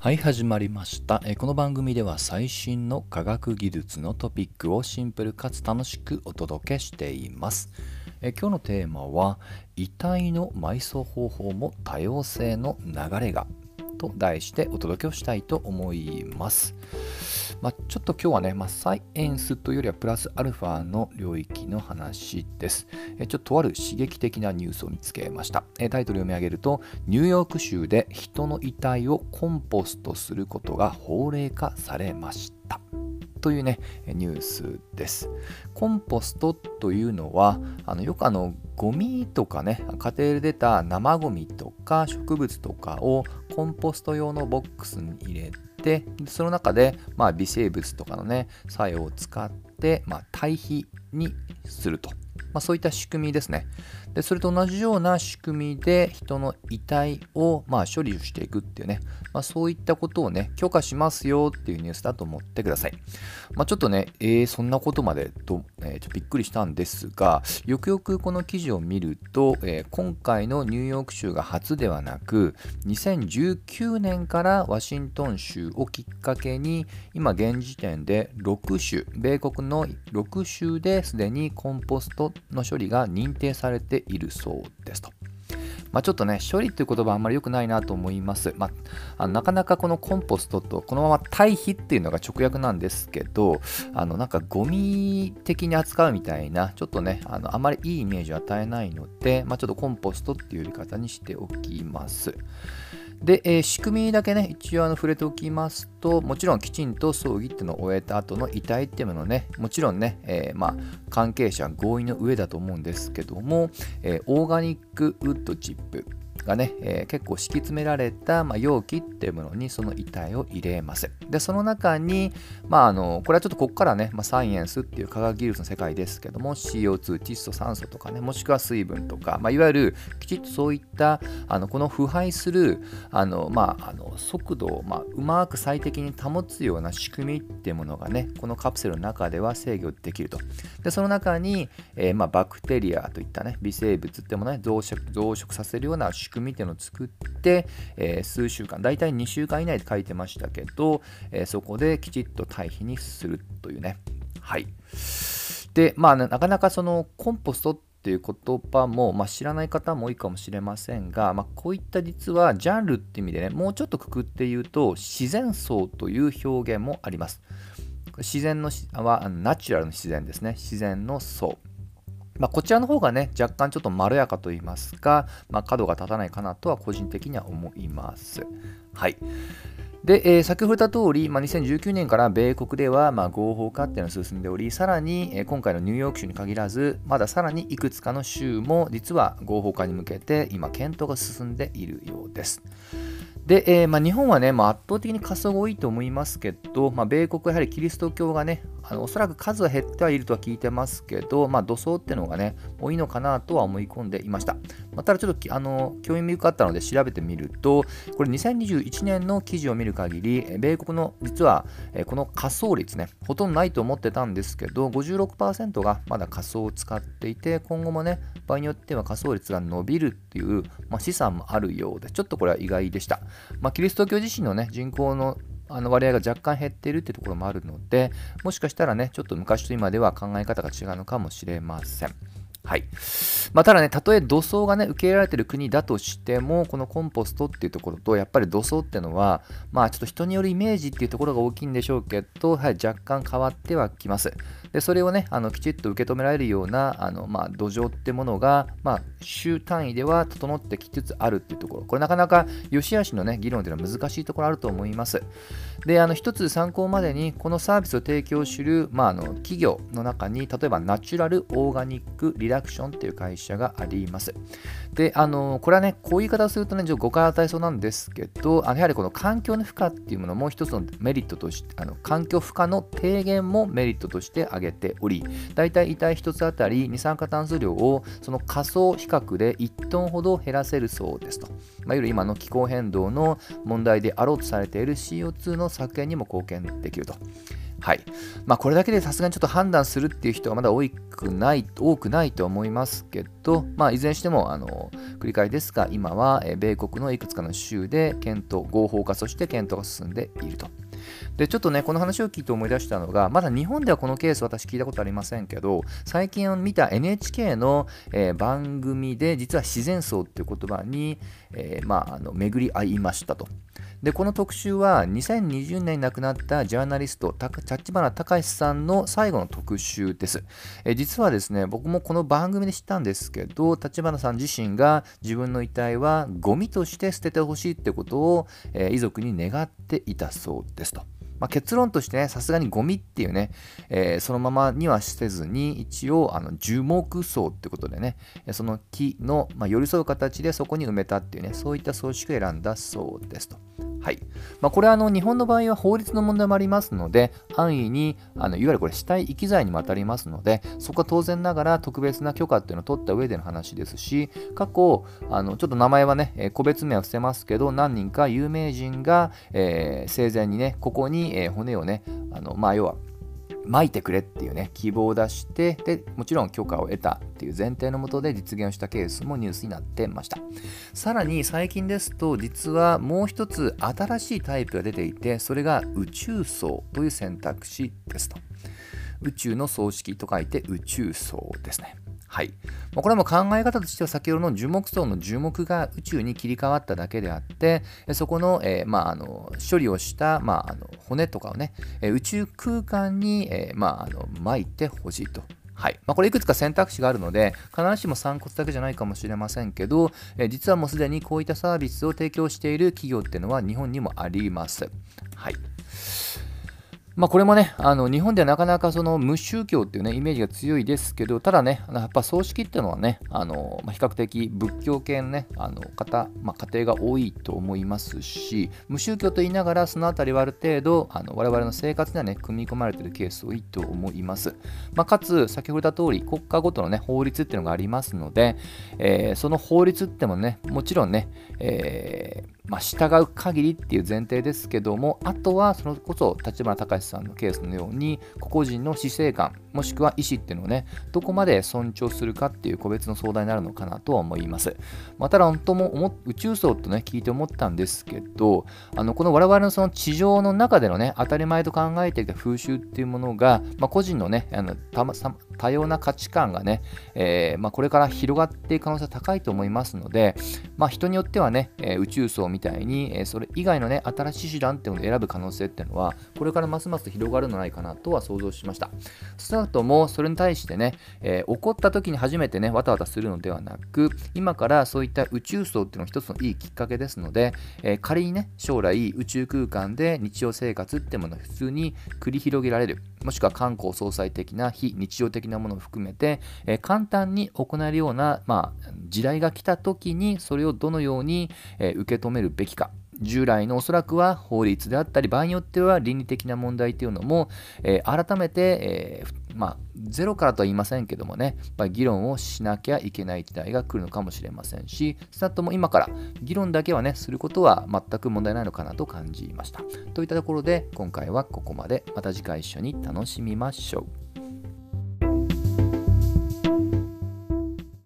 はい始まりましたこの番組では最新の科学技術のトピックをシンプルかつ楽しくお届けしています今日のテーマは遺体の埋葬方法も多様性の流れがと題してお届けをしたいと思います。まあ、ちょっと今日はね、まあ、サイエンスというよりはプラスアルファの領域の話です。えちょっととある刺激的なニュースを見つけました。えタイトル読み上げると、ニューヨーク州で人の遺体をコンポストすることが法令化されました。というね、ニュースです。コンポストというのは、あのよくあのゴミとかね、家庭で出た生ゴミとか植物とかをコンポスト用のボックスに入れて、その中で、まあ、微生物とかのね、作用を使って、まあ、堆肥にすると。まあ、そういった仕組みですね。でそれと同じような仕組みで人の遺体をまあ処理していくっていうね、まあ、そういったことをね、許可しますよっていうニュースだと思ってください。まあ、ちょっとね、えー、そんなことまでと、えー、ちょびっくりしたんですが、よくよくこの記事を見ると、えー、今回のニューヨーク州が初ではなく、2019年からワシントン州をきっかけに、今現時点で6州、米国の6州ですでにコンポストの処理が認定されているそうですと。まあ、ちょっとね、処理っていう言葉あんまり良くないなと思います。まあ、なかなかこのコンポストとこのまま堆肥っていうのが直訳なんですけど、あのなんかゴミ的に扱うみたいな、ちょっとね、あのあまりいいイメージを与えないので、まあ、ちょっとコンポストっていう呼び方にしておきます。で、えー、仕組みだけね、一応あの触れておきますと、もちろんきちんと葬儀っていうのを終えた後の遺体っていうのね、もちろんね、えー、まあ、関係者合意の上だと思うんですけども、えー、オーガニックウッドチップ、がね、えー、結構敷き詰められた、まあ、容器っていうものにその遺体を入れます。で、その中に、まあ、あの、これはちょっとここからね、まあ、サイエンスっていう科学技術の世界ですけども、CO2、窒素、酸素とかね、もしくは水分とか、まあ、いわゆるきちっとそういった、あのこの腐敗する、あの、まあ、あの速度を、まあ、うまく最適に保つような仕組みっていうものがね、このカプセルの中では制御できると。で、その中に、えー、まあ、バクテリアといったね、微生物ってものね、増殖増殖させるような仕組み組みっていうのを作って、えー、数週間、大体2週間以内で書いてましたけど、えー、そこできちっと堆肥にするというね。はい。で、まあ、なかなかそのコンポストっていう言葉も、まあ、知らない方も多いかもしれませんが、まあ、こういった実はジャンルって意味でね、もうちょっとくくって言うと、自然層という表現もあります。自然のはナチュラルの自然ですね。自然の層。まあ、こちらの方がね、若干ちょっとまろやかと言いますか、まあ、角が立たないかなとは個人的には思います。はい。で、えー、先ほど言った通り、まあ、2019年から米国では、まあ、合法化っていうのが進んでおり、さらに、えー、今回のニューヨーク州に限らず、まださらにいくつかの州も実は合法化に向けて今、検討が進んでいるようです。で、えー、まあ、日本はね、まあ、圧倒的に過疎が多いと思いますけど、まあ、米国はやはりキリスト教がね、あのおそらく数は減ってはいるとは聞いてますけど、まあ、土葬ってのがね、多いのかなとは思い込んでいました。まあ、ただちょっとあの興味深かったので調べてみると、これ2021年の記事を見る限り、米国の実はこの仮想率ね、ほとんどないと思ってたんですけど、56%がまだ仮想を使っていて、今後もね、場合によっては仮想率が伸びるっていう、まあ、資産もあるようで、ちょっとこれは意外でした。まあ、キリスト教自身のね、人口のあの割合が若干減っているってところもあるので、もしかしたらね、ちょっと昔と今では考え方が違うのかもしれません。はい。まあ、ただね、たとえ土葬がね、受け入れられてる国だとしても、このコンポストっていうところと、やっぱり土葬っていうのは、まあちょっと人によるイメージっていうところが大きいんでしょうけど、はい、若干変わってはきます。で、それをね、あのきちっと受け止められるような、あのまあ土壌ってものが、まあ週単位では整ってきつつあるっていうところ、これなかなか良し悪しのね、議論っていうのは難しいところあると思います。で、あの一つ参考までに、このサービスを提供する、まあ、あの企業の中に、例えばナチュラルオーガニックリラダクションっていう会社があります。で、あの、これはね、こういう言い方をするとね、ちょっと誤解を与えそうなんですけど、あのやはりこの環境の負荷っていうものも一つのメリットとして、あの環境負荷の低減もメリットとして挙げており、大体遺体1つあたり二酸化炭素量をその仮想比較で1トンほど減らせるそうですと。まあ、いわゆる今の気候変動の問題であろうとされている CO2 の削減にも貢献できると。はいまあ、これだけでさすがにちょっと判断するっていう人はまだ多くない多くないと思いますけど、まあ、いずれにしてもあの繰り返しですが今は米国のいくつかの州で検討合法化そして検討が進んでいると。でちょっとねこの話を聞いて思い出したのがまだ日本ではこのケース私聞いたことありませんけど最近見た NHK の、えー、番組で実は自然層っていう言葉に、えー、まあ、あの巡り合いましたと。でこの特集は2020年に亡くなったジャーナリスト立花隆さんの最後の特集です、え実はですね僕もこの番組で知ったんですけど立花さん自身が自分の遺体はゴミとして捨ててほしいってことを、え遺族に願っていたそうですと。まあ、結論としてね、さすがにゴミっていうね、えー、そのままにはせずに、一応、あの樹木葬ってことでね、その木の、まあ、寄り添う形でそこに埋めたっていうね、そういった装飾を選んだそうですと。はい。まあ、これはあの日本の場合は法律の問題もありますので、安易にあのいわゆるこれ死体遺棄罪にも当たりますので、そこは当然ながら特別な許可っていうのを取った上での話ですし、過去、あのちょっと名前はね、個別名は伏せますけど、何人か有名人が、えー、生前にね、ここに、え、骨をね、あのまあ、要はまいてくれっていうね希望を出してでもちろん許可を得たっていう前提のもとで実現をしたケースもニュースになってました。さらに最近ですと実はもう一つ新しいタイプが出ていてそれが宇宙層という選択肢ですと。宇宙の葬式と書いて宇宙層ですね。はい。これも考え方としては先ほどの樹木層の樹木が宇宙に切り替わっただけであって、そこの,、えー、まあ、あの処理をした、まあ、あの骨とかをね、宇宙空間に、えー、まあ、あの巻いてほしいと。はいまあ、これいくつか選択肢があるので必ずしも散骨だけじゃないかもしれませんけど、え実はもうすでにこういったサービスを提供している企業っていうのは日本にもあります。はいまあ、これもね、あの日本ではなかなかその無宗教っていうね、イメージが強いですけど、ただね、やっぱ葬式っていうのはね、あのま、比較的仏教系のね、あの方、まあ、家庭が多いと思いますし、無宗教と言いながら、そのあたりはある程度、あの我々の生活にはね、組み込まれてるケース多いと思います。まあ、かつ、先ほど言った通り、国家ごとのね、法律っていうのがありますので、えー、その法律ってもね、もちろんね、えーまあ、従う限りっていう前提ですけども、あとはそれこそ立花隆さんのケースのように、個々人の死生観、もしくは意思っていうのをね、どこまで尊重するかっていう個別の相談になるのかなとは思います。まあ、ただ、本当も宇宙層とね、聞いて思ったんですけど、あのこの我々のその地上の中でのね、当たり前と考えていた風習っていうものが、まあ、個人のね、あの多様な価値観がね、えー、ま、これから広がっていく可能性は高いと思いますので、まあ、人によってはね、え、宇宙層みたいに、え、それ以外のね、新しい手段っていうのを選ぶ可能性っていうのは、これからますます広がるのないかなとは想像しました。スタートもそれに対してね、え起こった時に初めてね、わたわたするのではなく、今からそういった宇宙層っていうのは一つのいいきっかけですので、え仮にね、将来宇宙空間で日常生活っていうものを普通に繰り広げられる、もしくは観光総裁的な非日常的なものを含めて、えー、簡単に行えるような、まあ、時代が来た時にそれをどのように、えー、受け止めるべきか。従来のおそらくは法律であったり場合によっては倫理的な問題というのも、えー、改めて、えー、まあ、ゼロからとは言いませんけどもね、まあ、議論をしなきゃいけない時代が来るのかもしれませんし、スタートも今から議論だけはね、することは全く問題ないのかなと感じました。といったところで、今回はここまで。また次回一緒に楽しみましょう。